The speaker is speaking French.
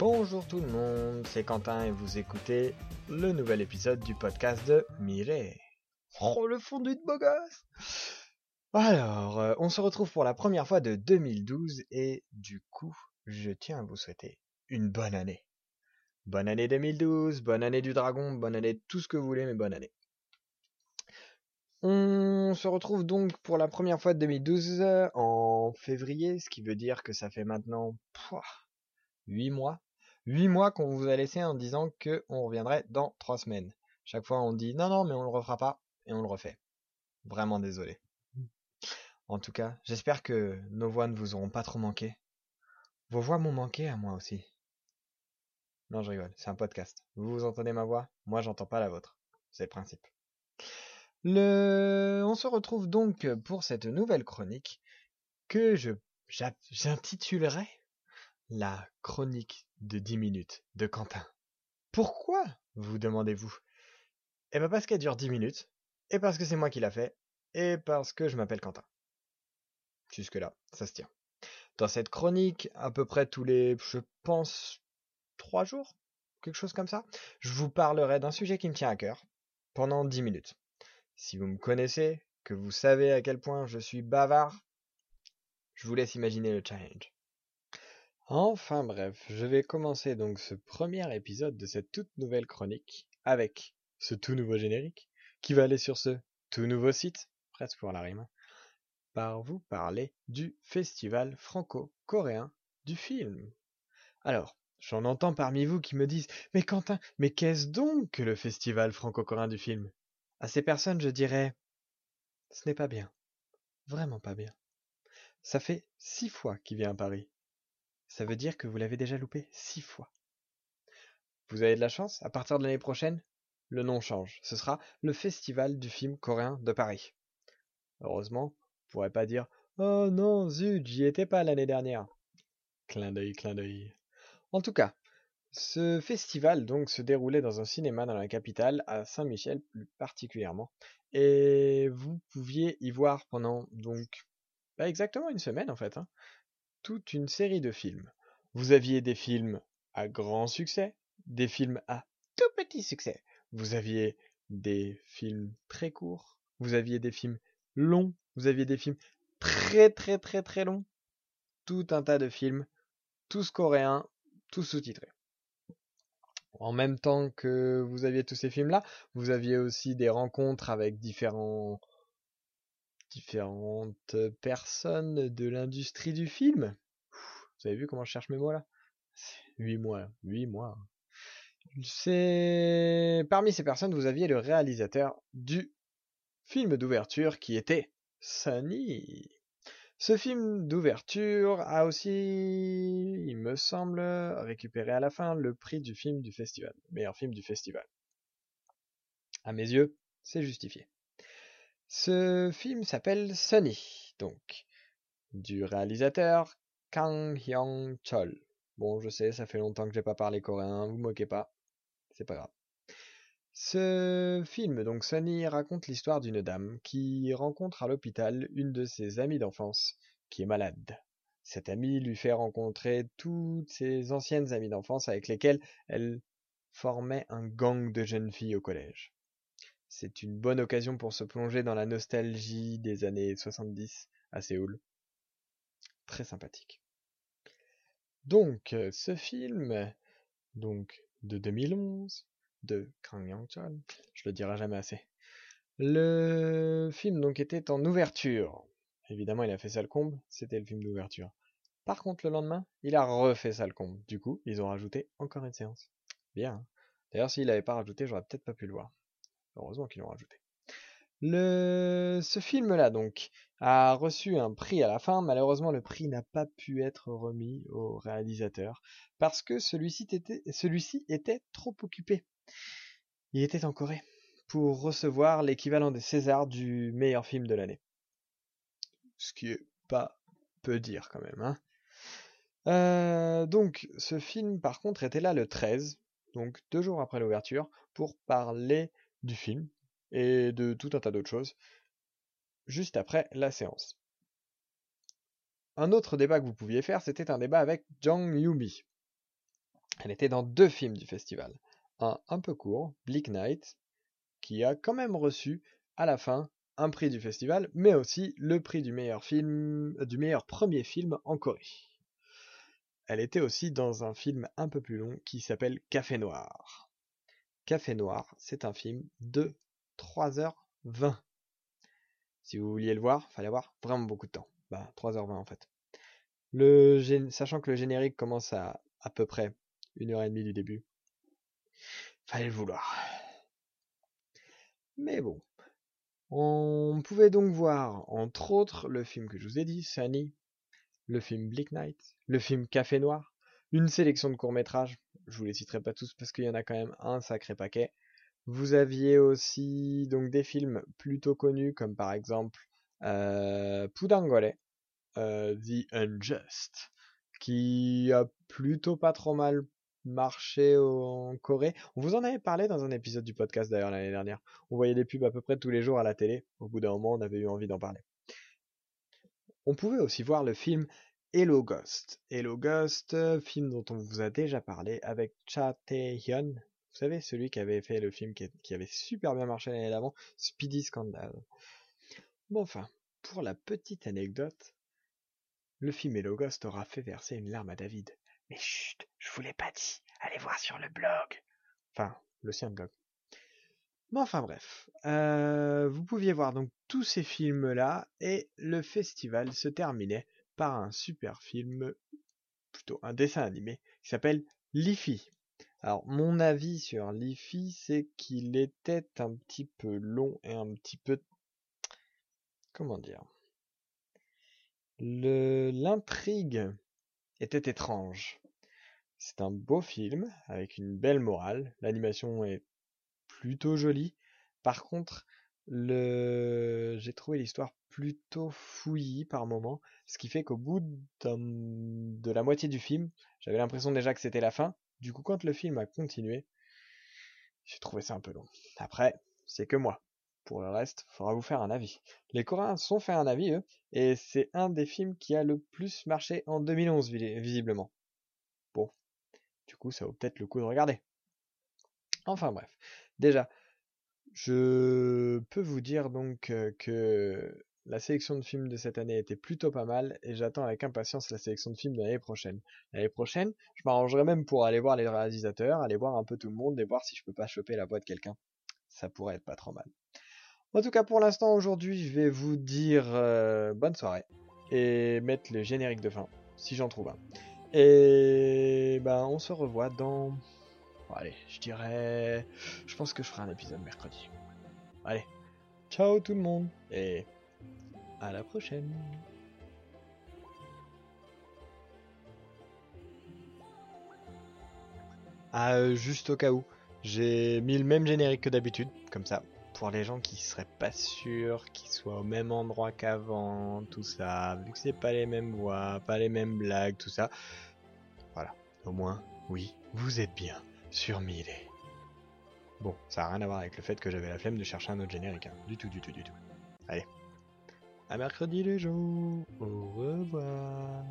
Bonjour tout le monde, c'est Quentin et vous écoutez le nouvel épisode du podcast de Mireille. Oh le fondu de beau gosse Alors, euh, on se retrouve pour la première fois de 2012 et du coup, je tiens à vous souhaiter une bonne année. Bonne année 2012, bonne année du dragon, bonne année tout ce que vous voulez, mais bonne année. On se retrouve donc pour la première fois de 2012 en février, ce qui veut dire que ça fait maintenant 8 mois 8 mois qu'on vous a laissé en disant qu'on reviendrait dans 3 semaines. Chaque fois on dit non non mais on le refera pas et on le refait. Vraiment désolé. En tout cas, j'espère que nos voix ne vous auront pas trop manqué. Vos voix m'ont manqué à moi aussi. Non, je rigole, c'est un podcast. Vous, vous entendez ma voix? Moi, j'entends pas la vôtre. C'est le principe. On se retrouve donc pour cette nouvelle chronique que j'intitulerai la chronique de 10 minutes de Quentin. Pourquoi vous demandez-vous? Eh bien parce qu'elle dure 10 minutes, et parce que c'est moi qui l'a fait, et parce que je m'appelle Quentin. Jusque-là, ça se tient. Dans cette chronique, à peu près tous les, je pense, 3 jours, quelque chose comme ça, je vous parlerai d'un sujet qui me tient à cœur pendant 10 minutes. Si vous me connaissez, que vous savez à quel point je suis bavard, je vous laisse imaginer le challenge. Enfin bref, je vais commencer donc ce premier épisode de cette toute nouvelle chronique avec ce tout nouveau générique qui va aller sur ce tout nouveau site, presque pour la rime, par vous parler du festival franco-coréen du film. Alors, j'en entends parmi vous qui me disent Mais Quentin, mais qu'est-ce donc que le festival franco-coréen du film? À ces personnes, je dirais Ce n'est pas bien. Vraiment pas bien. Ça fait six fois qu'il vient à Paris. Ça veut dire que vous l'avez déjà loupé six fois. Vous avez de la chance, à partir de l'année prochaine, le nom change. Ce sera le Festival du film coréen de Paris. Heureusement, vous pourrez pas dire Oh non, zut, j'y étais pas l'année dernière. Clin d'œil, clin d'œil. En tout cas, ce festival donc se déroulait dans un cinéma dans la capitale, à Saint-Michel plus particulièrement, et vous pouviez y voir pendant donc pas exactement une semaine en fait, hein, toute une série de films. Vous aviez des films à grand succès, des films à tout petit succès. Vous aviez des films très courts, vous aviez des films longs, vous aviez des films très très très très longs. Tout un tas de films, tous coréens, tous sous-titrés. En même temps que vous aviez tous ces films-là, vous aviez aussi des rencontres avec différentes personnes de l'industrie du film. Vous avez vu comment je cherche mes mots là? Huit mois, huit mois. C'est parmi ces personnes, vous aviez le réalisateur du film d'ouverture qui était Sunny. Ce film d'ouverture a aussi, il me semble, récupéré à la fin le prix du film du festival, meilleur film du festival. À mes yeux, c'est justifié. Ce film s'appelle Sunny, donc, du réalisateur Kang Hyung-chol. Bon, je sais, ça fait longtemps que j'ai pas parlé coréen, vous moquez pas, c'est pas grave. Ce film, donc Sunny, raconte l'histoire d'une dame qui rencontre à l'hôpital une de ses amies d'enfance qui est malade. Cette amie lui fait rencontrer toutes ses anciennes amies d'enfance avec lesquelles elle formait un gang de jeunes filles au collège. C'est une bonne occasion pour se plonger dans la nostalgie des années 70 à Séoul. Très sympathique. Donc, euh, ce film, donc, de 2011, de Kang Yang-chol, je le dirai jamais assez. Le film, donc, était en ouverture. Évidemment, il a fait ça le comble, c'était le film d'ouverture. Par contre, le lendemain, il a refait ça le comble. Du coup, ils ont rajouté encore une séance. Bien. Hein. D'ailleurs, s'il n'avait pas rajouté, j'aurais peut-être pas pu le voir. Heureusement qu'ils l'ont rajouté. Ce film-là, donc, a reçu un prix à la fin. Malheureusement, le prix n'a pas pu être remis au réalisateur parce que celui-ci était, celui était trop occupé. Il était en Corée pour recevoir l'équivalent des Césars du meilleur film de l'année. Ce qui est pas peu dire quand même, hein. Euh, donc, ce film, par contre, était là le 13, donc deux jours après l'ouverture, pour parler du film et de tout un tas d'autres choses, juste après la séance. Un autre débat que vous pouviez faire, c'était un débat avec Jang Yubi. Elle était dans deux films du festival. Un peu court, Bleak Night, qui a quand même reçu à la fin un prix du festival, mais aussi le prix du meilleur film, du meilleur premier film en Corée. Elle était aussi dans un film un peu plus long qui s'appelle Café Noir. Café Noir, c'est un film de 3h20. Si vous vouliez le voir, fallait avoir vraiment beaucoup de temps. Bah, 3h20 en fait. Sachant que le générique commence à à peu près une heure et demie du début. Fallait le vouloir. Mais bon. On pouvait donc voir, entre autres, le film que je vous ai dit, Sunny, le film Bleak Night, le film Café Noir, une sélection de courts-métrages. Je vous les citerai pas tous parce qu'il y en a quand même un sacré paquet. Vous aviez aussi donc des films plutôt connus comme par exemple euh, euh, The Unjust, qui a plutôt pas trop mal marché en Corée. On vous en avait parlé dans un épisode du podcast d'ailleurs l'année dernière. On voyait des pubs à peu près tous les jours à la télé. Au bout d'un moment, on avait eu envie d'en parler. On pouvait aussi voir le film Hello Ghost. Hello Ghost, film dont on vous a déjà parlé avec Cha Tae-hyun. Vous savez, celui qui avait fait le film qui, qui avait super bien marché l'année d'avant, Speedy Scandal. Bon enfin, pour la petite anecdote, le film Hello Ghost aura fait verser une larme à David. Mais chut, je vous l'ai pas dit. Allez voir sur le blog. Enfin, le sien blog. Bon, enfin bref. Euh, vous pouviez voir donc tous ces films-là et le festival se terminait par un super film, plutôt un dessin animé, qui s'appelle Liffy. Alors, mon avis sur Liffy, c'est qu'il était un petit peu long et un petit peu... Comment dire L'intrigue était étrange. C'est un beau film avec une belle morale. L'animation est plutôt jolie. Par contre, le... j'ai trouvé l'histoire plutôt fouillie par moments, ce qui fait qu'au bout de la moitié du film, j'avais l'impression déjà que c'était la fin. Du coup, quand le film a continué, j'ai trouvé ça un peu long. Après, c'est que moi. Pour le reste, faudra vous faire un avis. Les Coréens sont fait un avis, eux, et c'est un des films qui a le plus marché en 2011, visiblement. Bon, du coup, ça vaut peut-être le coup de regarder. Enfin bref, déjà, je peux vous dire donc euh, que la sélection de films de cette année était plutôt pas mal et j'attends avec impatience la sélection de films de l'année prochaine. L'année prochaine, je m'arrangerai même pour aller voir les réalisateurs, aller voir un peu tout le monde et voir si je peux pas choper la voix de quelqu'un. Ça pourrait être pas trop mal. En tout cas, pour l'instant, aujourd'hui, je vais vous dire euh, bonne soirée et mettre le générique de fin, si j'en trouve un. Et ben, on se revoit dans. allez, je dirais. Je pense que je ferai un épisode mercredi. Allez, ciao tout le monde et à la prochaine. Ah, euh, juste au cas où, j'ai mis le même générique que d'habitude, comme ça, pour les gens qui seraient pas sûrs qu'ils soient au même endroit qu'avant, tout ça, vu que c'est pas les mêmes voix, pas les mêmes blagues, tout ça. Voilà, au moins, oui, vous êtes bien sur Mille. Bon, ça a rien à voir avec le fait que j'avais la flemme de chercher un autre générique, hein. du tout, du tout, du tout. Allez, à mercredi les gens, au revoir.